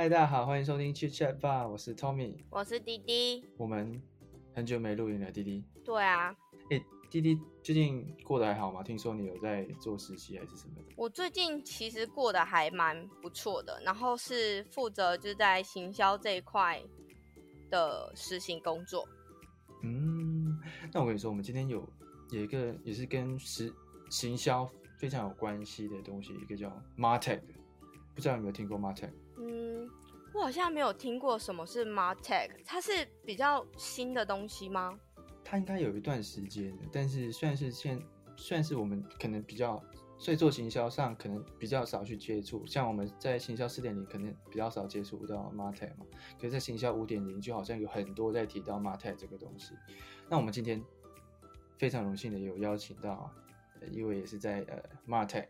嗨，大家好，欢迎收听 Chit Chat 吧，我是 Tommy，我是滴滴。我们很久没录音了，滴滴。对啊，哎，滴滴最近过得还好吗？听说你有在做实习还是什么的？我最近其实过得还蛮不错的，然后是负责就在行销这一块的实习工作。嗯，那我跟你说，我们今天有有一个也是跟实行销非常有关系的东西，一个叫 Martech，不知道有没有听过 Martech？我好像没有听过什么是 Martech，它是比较新的东西吗？它应该有一段时间的，但是算是现算是我们可能比较，所以做行销上可能比较少去接触。像我们在行销四点零可能比较少接触到 Martech 嘛，可是在行销五点零就好像有很多在提到 Martech 这个东西。那我们今天非常荣幸的有邀请到一位也是在呃 Martech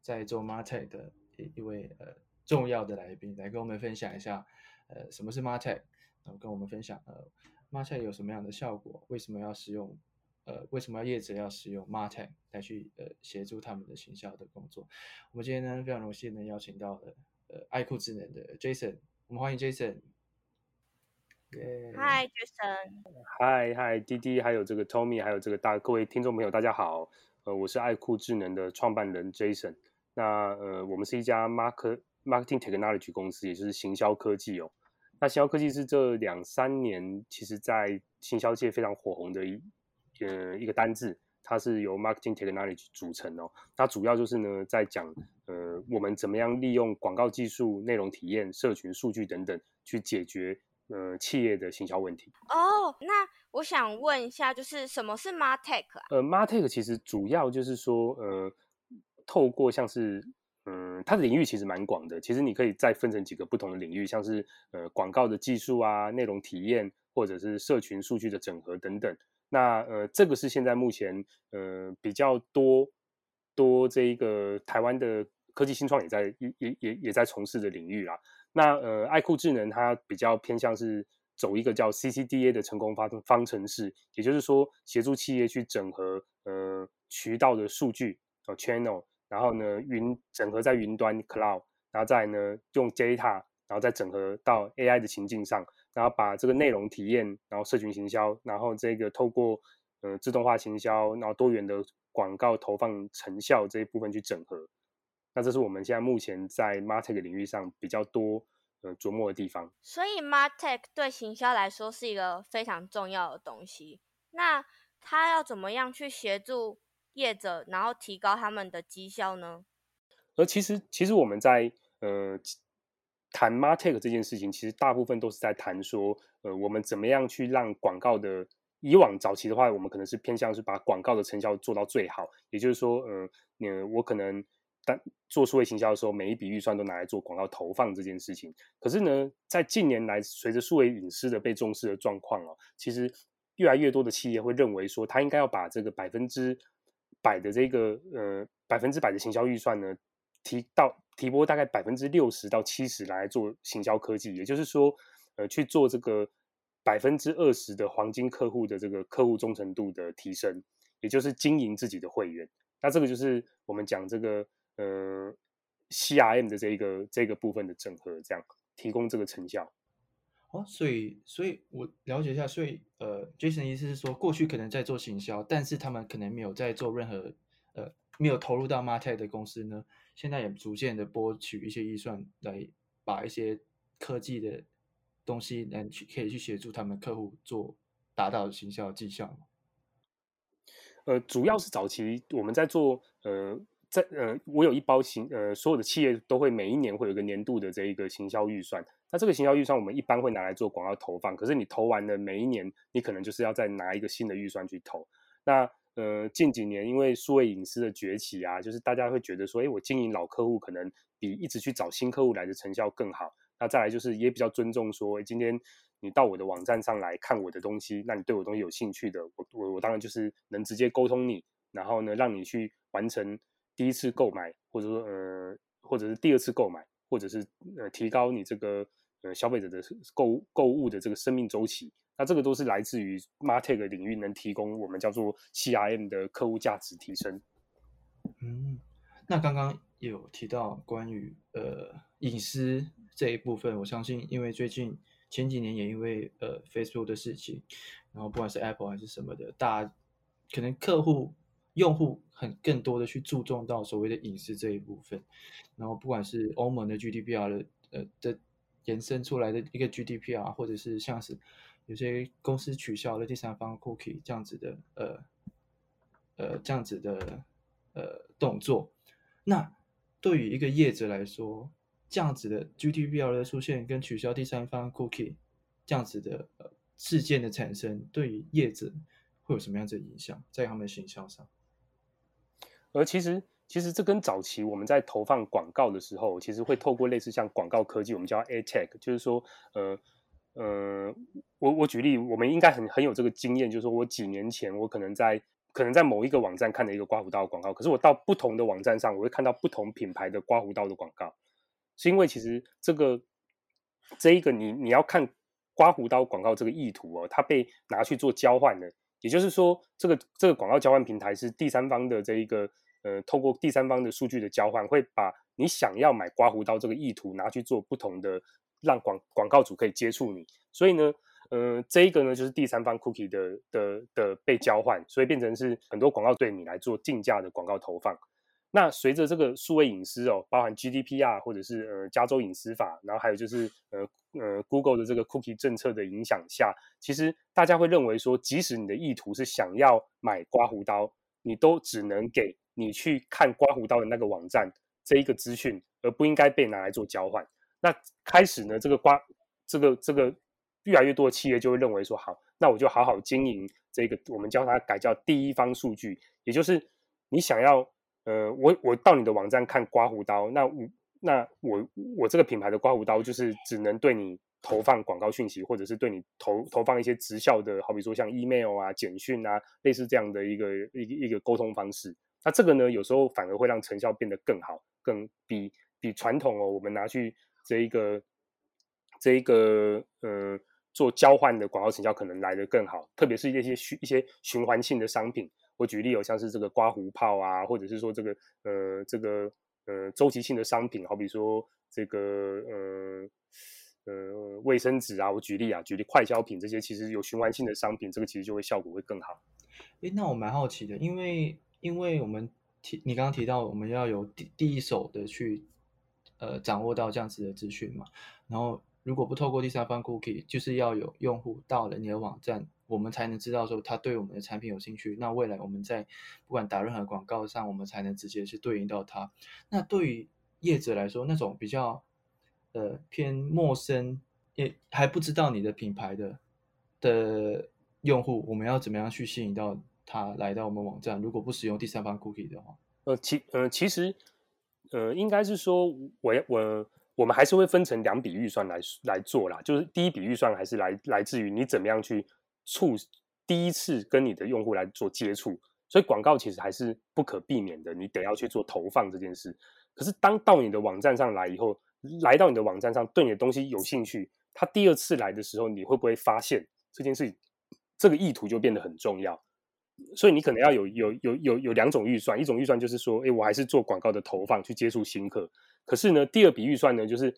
在做 Martech 的一一位呃。重要的来宾来跟我们分享一下，呃，什么是 Martech，然后跟我们分享，呃，Martech 有什么样的效果？为什么要使用？呃，为什么要业者要使用 Martech 来去呃协助他们的行销的工作？我们今天呢非常荣幸能邀请到了呃爱酷智能的 Jason，我们欢迎 Jason。嗨，Jason。嗨嗨，滴滴，还有这个 Tommy，还有这个大各位听众朋友，大家好。呃，我是爱酷智能的创办人 Jason。那呃，我们是一家 Mark。Marketing Technology 公司，也就是行销科技哦。那行销科技是这两三年，其实在行销界非常火红的一呃一个单字，它是由 Marketing Technology 组成哦。它主要就是呢，在讲呃我们怎么样利用广告技术、内容体验、社群数据等等，去解决呃企业的行销问题。哦，那我想问一下，就是什么是 Martech 啊？呃，Martech 其实主要就是说，呃，透过像是它的领域其实蛮广的。其实你可以再分成几个不同的领域，像是呃广告的技术啊、内容体验，或者是社群数据的整合等等。那呃，这个是现在目前呃比较多多这一个台湾的科技新创也在也也也在从事的领域啦。那呃，爱酷智能它比较偏向是走一个叫 CCDA 的成功方方程式，也就是说协助企业去整合呃渠道的数据哦 channel。然后呢，云整合在云端 cloud，然后再呢用 data，然后再整合到 AI 的情境上，然后把这个内容体验，然后社群行销，然后这个透过呃自动化行销，然后多元的广告投放成效这一部分去整合。那这是我们现在目前在 Martech 领域上比较多呃琢磨的地方。所以 Martech 对行销来说是一个非常重要的东西。那它要怎么样去协助？业者，然后提高他们的绩效呢？而其实，其实我们在呃谈 Martech 这件事情，其实大部分都是在谈说，呃，我们怎么样去让广告的以往早期的话，我们可能是偏向是把广告的成效做到最好，也就是说，呃，呃，我可能当做数位行销的时候，每一笔预算都拿来做广告投放这件事情。可是呢，在近年来，随着数位隐私的被重视的状况哦，其实越来越多的企业会认为说，他应该要把这个百分之百的这个呃百分之百的行销预算呢，提到提拨大概百分之六十到七十来做行销科技，也就是说，呃去做这个百分之二十的黄金客户的这个客户忠诚度的提升，也就是经营自己的会员。那这个就是我们讲这个呃 CRM 的这一个这个部分的整合，这样提供这个成效。哦，所以，所以我了解一下，所以，呃，Jason 意思是说，过去可能在做行销，但是他们可能没有在做任何，呃，没有投入到 Martech 的公司呢，现在也逐渐的拨取一些预算来把一些科技的东西能去可以去协助他们客户做达到行销绩效呃，主要是早期我们在做，呃。在呃，我有一包行呃，所有的企业都会每一年会有一个年度的这一个行销预算。那这个行销预算我们一般会拿来做广告投放。可是你投完了每一年，你可能就是要再拿一个新的预算去投。那呃，近几年因为数位隐私的崛起啊，就是大家会觉得说，哎，我经营老客户可能比一直去找新客户来的成效更好。那再来就是也比较尊重说，今天你到我的网站上来看我的东西，那你对我东西有兴趣的，我我我当然就是能直接沟通你，然后呢，让你去完成。第一次购买，或者说呃，或者是第二次购买，或者是呃，提高你这个呃消费者的购购物的这个生命周期，那这个都是来自于 Martech 领域能提供我们叫做 CRM 的客户价值提升。嗯，那刚刚有提到关于呃隐私这一部分，我相信，因为最近前几年也因为呃 Facebook 的事情，然后不管是 Apple 还是什么的，大可能客户用户很更多的去注重到所谓的隐私这一部分，然后不管是欧盟的 GDPR 的呃的延伸出来的一个 GDPR，或者是像是有些公司取消了第三方 cookie 这样子的呃呃这样子的呃动作，那对于一个业者来说，这样子的 GDPR 的出现跟取消第三方 cookie 这样子的呃事件的产生，对于业者会有什么样子的影响，在他们的形象上？而其实，其实这跟早期我们在投放广告的时候，其实会透过类似像广告科技，我们叫 A Tech，就是说，呃呃，我我举例，我们应该很很有这个经验，就是说我几年前我可能在可能在某一个网站看了一个刮胡刀广告，可是我到不同的网站上，我会看到不同品牌的刮胡刀的广告。是因为其实这个这一个你你要看刮胡刀广告这个意图哦，它被拿去做交换的，也就是说，这个这个广告交换平台是第三方的这一个呃，透过第三方的数据的交换，会把你想要买刮胡刀这个意图拿去做不同的，让广广告主可以接触你。所以呢，呃，这一个呢就是第三方 cookie 的的的被交换，所以变成是很多广告对你来做竞价的广告投放。那随着这个数位隐私哦，包含 GDPR 或者是呃加州隐私法，然后还有就是呃呃 Google 的这个 Cookie 政策的影响下，其实大家会认为说，即使你的意图是想要买刮胡刀，你都只能给你去看刮胡刀的那个网站这一个资讯，而不应该被拿来做交换。那开始呢，这个刮这个这个越来越多的企业就会认为说，好，那我就好好经营这个，我们叫它改叫第一方数据，也就是你想要。呃，我我到你的网站看刮胡刀，那我那我我这个品牌的刮胡刀就是只能对你投放广告讯息，或者是对你投投放一些直效的，好比说像 email 啊、简讯啊，类似这样的一个一个一个沟通方式。那这个呢，有时候反而会让成效变得更好，更比比传统哦，我们拿去这一个这一个呃做交换的广告成效可能来得更好，特别是一些循一些循环性的商品。我举例有像是这个刮胡泡啊，或者是说这个呃这个呃周期性的商品，好比说这个呃呃卫生纸啊，我举例啊，举例快消品这些，其实有循环性的商品，这个其实就会效果会更好。诶，那我蛮好奇的，因为因为我们提你刚刚提到我们要有第第一手的去呃掌握到这样子的资讯嘛，然后如果不透过第三方 cookie，就是要有用户到了你的网站。我们才能知道说他对我们的产品有兴趣，那未来我们在不管打任何广告上，我们才能直接去对应到他。那对于业者来说，那种比较呃偏陌生，也还不知道你的品牌的的用户，我们要怎么样去吸引到他来到我们网站？如果不使用第三方 cookie 的话，呃，其呃其实呃应该是说，我我。我们还是会分成两笔预算来来做啦，就是第一笔预算还是来来自于你怎么样去。促第一次跟你的用户来做接触，所以广告其实还是不可避免的，你得要去做投放这件事。可是当到你的网站上来以后，来到你的网站上对你的东西有兴趣，他第二次来的时候，你会不会发现这件事情？这个意图就变得很重要。所以你可能要有有有有有两种预算，一种预算就是说，哎，我还是做广告的投放去接触新客。可是呢，第二笔预算呢，就是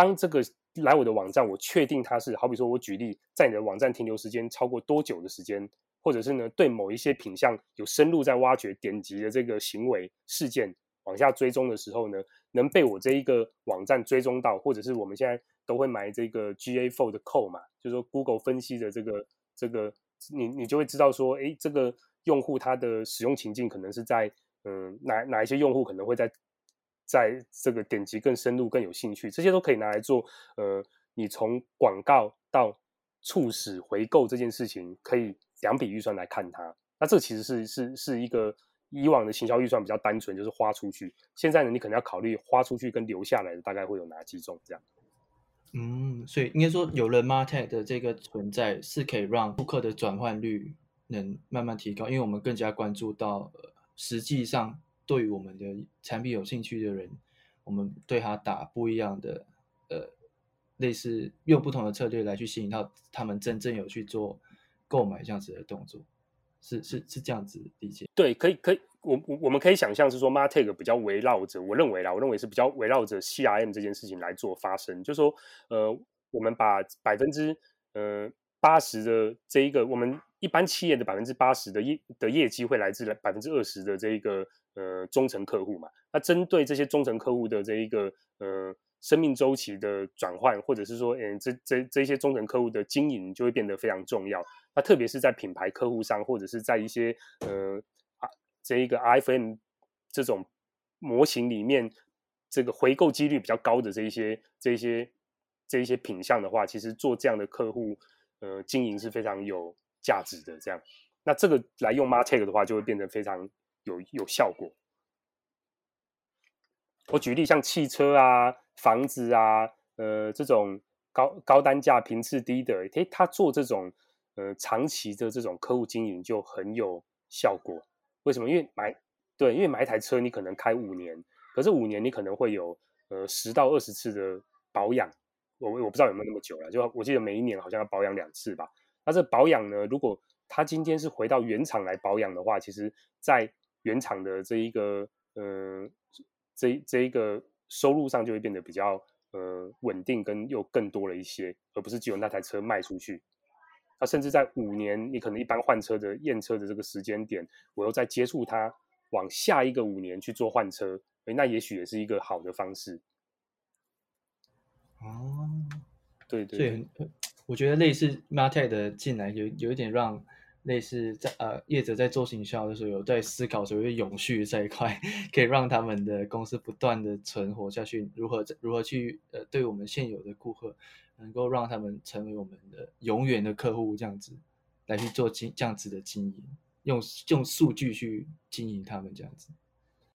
当这个。来我的网站，我确定它是好比说，我举例，在你的网站停留时间超过多久的时间，或者是呢，对某一些品相有深入在挖掘点击的这个行为事件往下追踪的时候呢，能被我这一个网站追踪到，或者是我们现在都会买这个 GA4 的扣嘛，就是说 Google 分析的这个这个，你你就会知道说，哎，这个用户他的使用情境可能是在嗯哪哪一些用户可能会在。在这个点击更深入、更有兴趣，这些都可以拿来做。呃，你从广告到促使回购这件事情，可以两笔预算来看它。那这其实是是是一个以往的行销预算比较单纯，就是花出去。现在呢，你可能要考虑花出去跟留下来的大概会有哪几种这样。嗯，所以应该说，有了 Martech 的这个存在，是可以让顾客的转换率能慢慢提高，因为我们更加关注到呃实际上。对于我们的产品有兴趣的人，我们对他打不一样的呃，类似用不同的策略来去吸引到他们真正有去做购买这样子的动作。是是是这样子理解？对，可以可以，我我我们可以想象是说，Martech 比较围绕着，我认为啦，我认为是比较围绕着 CRM 这件事情来做发生，就说呃，我们把百分之呃八十的这一个，我们一般企业的百分之八十的业的业绩会来自百分之二十的这一个呃忠诚客户嘛，那针对这些忠诚客户的这一个呃。生命周期的转换，或者是说，嗯，这这这些忠诚客户的经营就会变得非常重要。那特别是在品牌客户上，或者是在一些呃啊这一个 iPhone 这种模型里面，这个回购几率比较高的这一些这一些这一些品相的话，其实做这样的客户呃经营是非常有价值的。这样，那这个来用 Martech 的话，就会变得非常有有效果。我举例，像汽车啊。房子啊，呃，这种高高单价、频次低的，诶，他做这种呃长期的这种客户经营就很有效果。为什么？因为买对，因为买一台车你可能开五年，可是五年你可能会有呃十到二十次的保养。我我不知道有没有那么久了，就我记得每一年好像要保养两次吧。那这保养呢，如果他今天是回到原厂来保养的话，其实在原厂的这一个呃这这一个。收入上就会变得比较呃稳定，跟又更多了一些，而不是只有那台车卖出去。那甚至在五年，你可能一般换车的验车的这个时间点，我又再接触它，往下一个五年去做换车，诶，那也许也是一个好的方式。哦，对对，我觉得类似 Martech 的进来，有有一点让。类似在呃业者在做行销的时候，有在思考所谓永续这一块，可以让他们的公司不断的存活下去，如何如何去呃对我们现有的顾客，能够让他们成为我们的永远的客户，这样子来去做经这样子的经营，用用数据去经营他们这样子。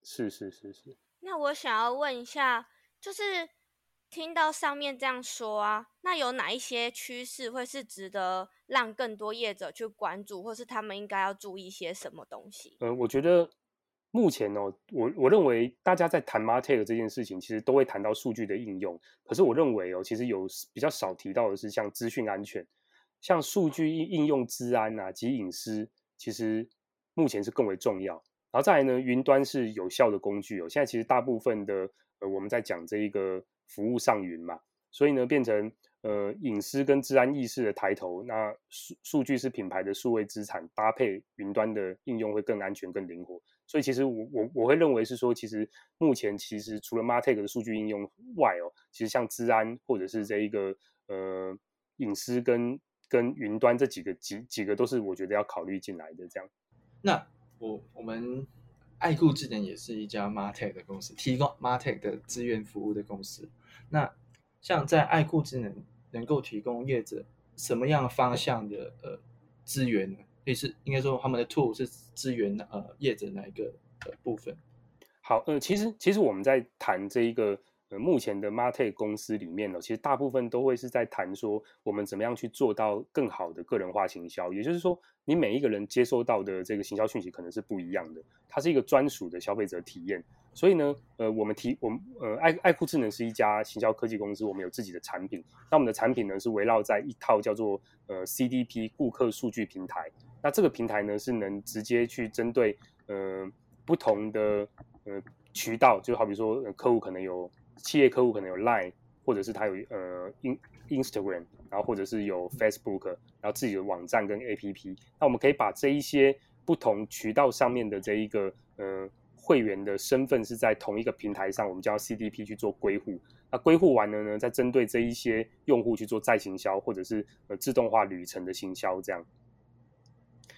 是是是是。那我想要问一下，就是。听到上面这样说啊，那有哪一些趋势会是值得让更多业者去关注，或是他们应该要注意些什么东西？呃，我觉得目前哦，我我认为大家在谈 Martech 这件事情，其实都会谈到数据的应用。可是我认为哦，其实有比较少提到的是像资讯安全、像数据应应用、资安啊及隐私，其实目前是更为重要。然后再来呢，云端是有效的工具哦。现在其实大部分的呃，我们在讲这一个。服务上云嘛，所以呢，变成呃隐私跟治安意识的抬头。那数数据是品牌的数位资产，搭配云端的应用会更安全、更灵活。所以其实我我我会认为是说，其实目前其实除了 Martech 的数据应用外哦，其实像治安或者是这一个呃隐私跟跟云端这几个几几个都是我觉得要考虑进来的。这样，那我我们。爱酷智能也是一家 Martech 的公司，提供 Martech 的资源服务的公司。那像在爱酷智能能够提供业者什么样方向的呃资源呢？也是应该说他们的 tool 是资源呃业者哪一个呃部分？好，呃，其实其实我们在谈这一个。呃，目前的 Mate 公司里面呢，其实大部分都会是在谈说，我们怎么样去做到更好的个人化行销。也就是说，你每一个人接收到的这个行销讯息可能是不一样的，它是一个专属的消费者体验。所以呢，呃，我们提我们呃爱爱酷智能是一家行销科技公司，我们有自己的产品。那我们的产品呢是围绕在一套叫做呃 CDP 顾客数据平台。那这个平台呢是能直接去针对呃不同的呃渠道，就好比说客户可能有。企业客户可能有 Line，或者是他有呃 In Instagram，然后或者是有 Facebook，然后自己的网站跟 APP。那我们可以把这一些不同渠道上面的这一个呃会员的身份是在同一个平台上，我们叫 CDP 去做归户。那归户完了呢，再针对这一些用户去做再行销，或者是呃自动化旅程的行销这样。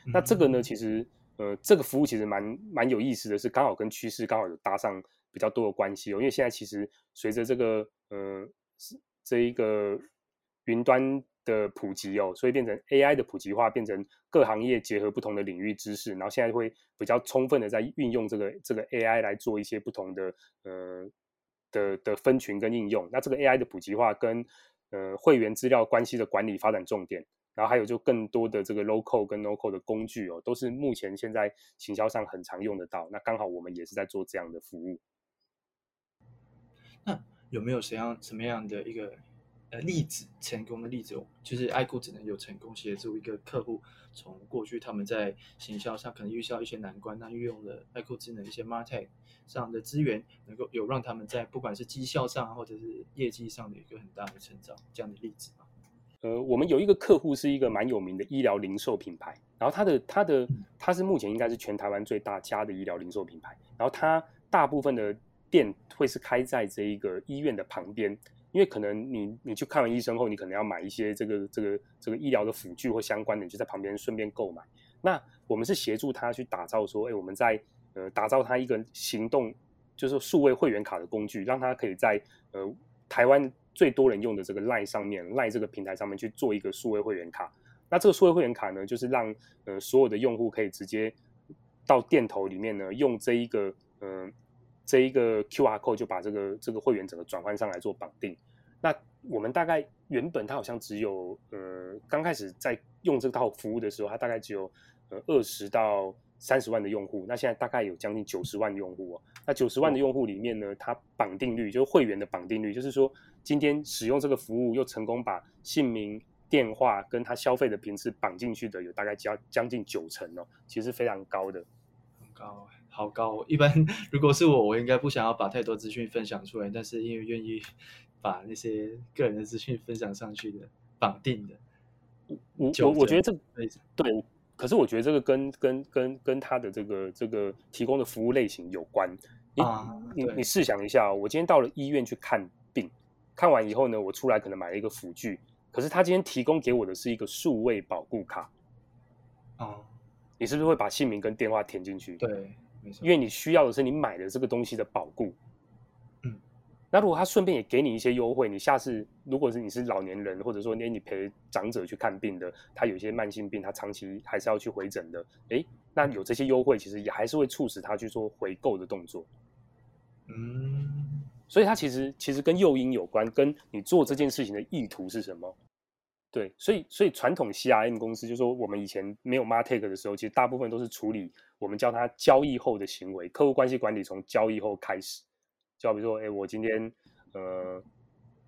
那这个呢，其实呃这个服务其实蛮蛮有意思的是，刚好跟趋势刚好有搭上。比较多的关系哦，因为现在其实随着这个呃这一个云端的普及哦，所以变成 AI 的普及化，变成各行业结合不同的领域知识，然后现在会比较充分的在运用这个这个 AI 来做一些不同的呃的的分群跟应用。那这个 AI 的普及化跟呃会员资料关系的管理发展重点。然后还有就更多的这个 local 跟 local 的工具哦，都是目前现在行销上很常用得到。那刚好我们也是在做这样的服务。那有没有什样什么样的一个呃例子，成功的例子，就是爱酷只能有成功协助一个客户从过去他们在行销上可能遇到一些难关，那运用了爱酷智能一些 Martech 上的资源，能够有让他们在不管是绩效上或者是业绩上的一个很大的成长，这样的例子吗？呃，我们有一个客户是一个蛮有名的医疗零售品牌，然后他的他的他是目前应该是全台湾最大家的医疗零售品牌，然后他大部分的店会是开在这一个医院的旁边。因为可能你你去看完医生后，你可能要买一些这个这个这个医疗的辅具或相关的，你就在旁边顺便购买。那我们是协助他去打造说，哎，我们在呃打造他一个行动，就是数位会员卡的工具，让他可以在呃台湾最多人用的这个赖上面，赖这个平台上面去做一个数位会员卡。那这个数位会员卡呢，就是让呃所有的用户可以直接到店头里面呢，用这一个嗯。这一个 Q R code 就把这个这个会员整个转换上来做绑定。那我们大概原本它好像只有呃刚开始在用这套服务的时候，它大概只有呃二十到三十万的用户。那现在大概有将近九十万用户哦。那九十万的用户里面呢，它绑定率就是会员的绑定率，就是说今天使用这个服务又成功把姓名、电话跟他消费的频次绑进去的，有大概将将近九成哦，其实非常高的，很高。好高！一般如果是我，我应该不想要把太多资讯分享出来，但是因为愿意 把那些个人的资讯分享上去的绑定的，我我我觉得这对，可是我觉得这个跟跟跟跟他的这个这个提供的服务类型有关。啊，你你试想一下，我今天到了医院去看病，看完以后呢，我出来可能买了一个辅具，可是他今天提供给我的是一个数位保护卡。哦，你是不是会把姓名跟电话填进去？对。因为你需要的是你买的这个东西的保固，嗯，那如果他顺便也给你一些优惠，你下次如果是你是老年人，或者说你你陪长者去看病的，他有一些慢性病，他长期还是要去回诊的，哎，那有这些优惠，其实也还是会促使他去做回购的动作，嗯，所以它其实其实跟诱因有关，跟你做这件事情的意图是什么。对，所以所以传统 CRM 公司就说，我们以前没有 Martech 的时候，其实大部分都是处理我们叫它交易后的行为，客户关系管理从交易后开始。就好比如说，哎，我今天呃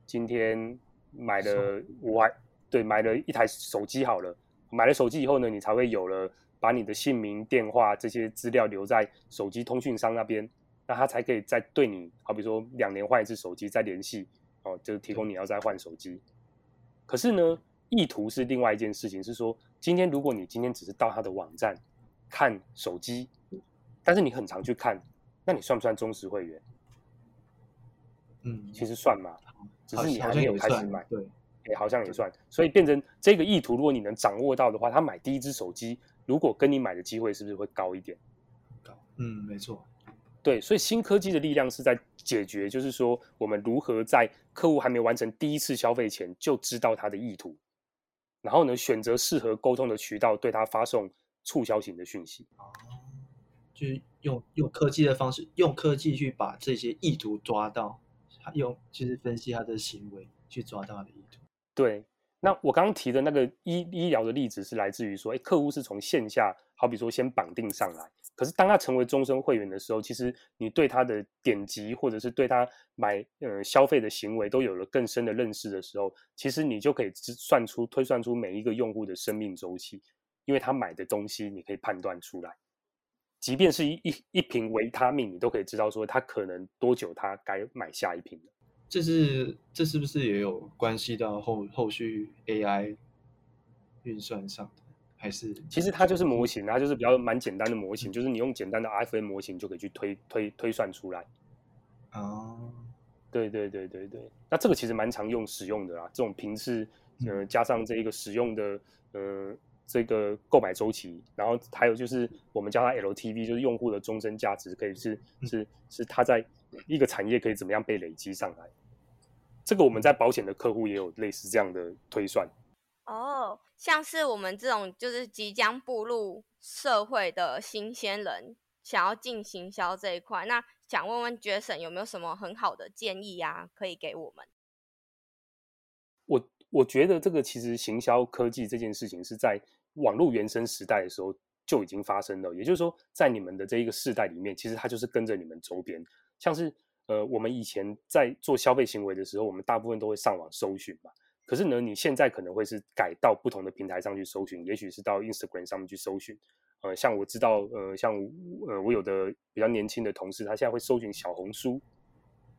今天买了我还对买了一台手机好了，买了手机以后呢，你才会有了把你的姓名、电话这些资料留在手机通讯商那边，那他才可以再对你，好比说两年换一次手机再联系哦，就是提供你要再换手机。可是呢？意图是另外一件事情，是说今天如果你今天只是到他的网站看手机，但是你很常去看，那你算不算忠实会员？嗯，其实算嘛，只是你还没有开始买，对，也好像也算，所以变成这个意图，如果你能掌握到的话，他买第一只手机，如果跟你买的机会是不是会高一点？高，嗯，没错，对，所以新科技的力量是在解决，就是说我们如何在客户还没完成第一次消费前就知道他的意图。然后呢，选择适合沟通的渠道，对他发送促销型的讯息。哦，就是用用科技的方式，用科技去把这些意图抓到，用就是分析他的行为去抓到他的意图。对，那我刚刚提的那个医医疗的例子是来自于说，哎，客户是从线下，好比说先绑定上来。可是当他成为终身会员的时候，其实你对他的点击或者是对他买呃消费的行为都有了更深的认识的时候，其实你就可以算出推算出每一个用户的生命周期，因为他买的东西你可以判断出来，即便是一一一瓶维他命，你都可以知道说他可能多久他该买下一瓶这是这是不是也有关系到后后续 AI 运算上？还是其实它就是模型，它就是比较蛮简单的模型，就是你用简单的 FM 模型就可以去推推推算出来。哦，对对对对对，那这个其实蛮常用使用的啦，这种频次，呃，加上这一个使用的呃这个购买周期，然后还有就是我们叫它 LTV，就是用户的终身价值，可以是是是它在一个产业可以怎么样被累积上来。这个我们在保险的客户也有类似这样的推算。哦，像是我们这种就是即将步入社会的新鲜人，想要进行销这一块，那想问问 Jason 有没有什么很好的建议啊，可以给我们？我我觉得这个其实行销科技这件事情是在网络原生时代的时候就已经发生了，也就是说，在你们的这一个世代里面，其实它就是跟着你们周边，像是呃，我们以前在做消费行为的时候，我们大部分都会上网搜寻嘛。可是呢，你现在可能会是改到不同的平台上去搜寻，也许是到 Instagram 上面去搜寻。呃，像我知道，呃，像呃，我有的比较年轻的同事，他现在会搜寻小红书。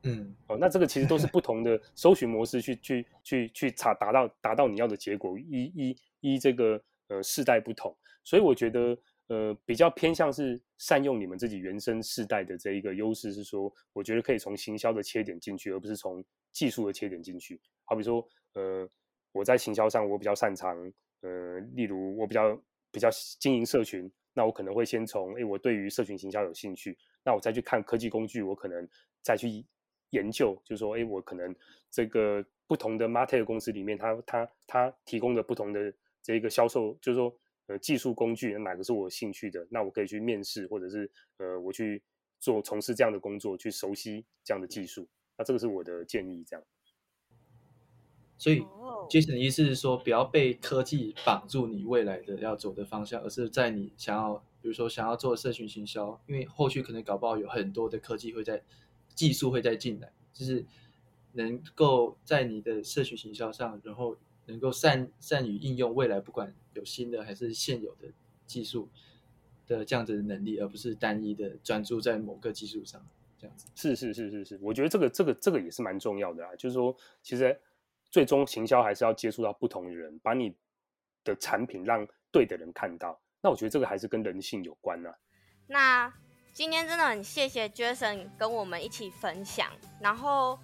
嗯，哦，那这个其实都是不同的 搜寻模式，去去去去查达到达到你要的结果，一一一这个呃世代不同，所以我觉得呃比较偏向是善用你们自己原生世代的这一个优势，是说我觉得可以从行销的切点进去，而不是从技术的切点进去。好比说，呃，我在行销上我比较擅长，呃，例如我比较比较经营社群，那我可能会先从，哎，我对于社群行销有兴趣，那我再去看科技工具，我可能再去。研究就是说，哎，我可能这个不同的 market 公司里面，它它它提供的不同的这个销售，就是说，呃，技术工具哪个是我兴趣的，那我可以去面试，或者是呃，我去做从事这样的工作，去熟悉这样的技术。那这个是我的建议，这样。所以，Jason 的意思是说，不要被科技绑住你未来的要走的方向，而是在你想要，比如说想要做社群行销，因为后续可能搞不好有很多的科技会在。技术会再进来，就是能够在你的社群行销上，然后能够善善于应用未来不管有新的还是现有的技术的这样子的能力，而不是单一的专注在某个技术上这样子。是是是是是，我觉得这个这个这个也是蛮重要的啊，就是说，其实最终行销还是要接触到不同的人，把你的产品让对的人看到。那我觉得这个还是跟人性有关呢。那。今天真的很谢谢 Jason 跟我们一起分享，然后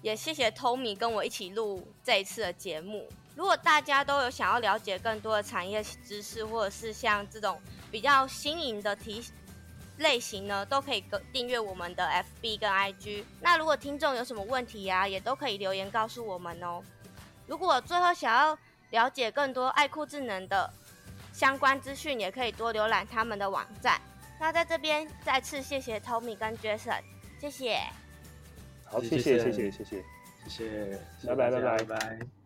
也谢谢 Tommy 跟我一起录这一次的节目。如果大家都有想要了解更多的产业知识，或者是像这种比较新颖的题类型呢，都可以订阅我们的 FB 跟 IG。那如果听众有什么问题呀，也都可以留言告诉我们哦。如果最后想要了解更多爱酷智能的相关资讯，也可以多浏览他们的网站。那在这边再次谢谢 Tommy 跟 Jason，谢谢。好，谢谢，谢谢，谢谢，谢谢，拜拜，拜拜，拜拜。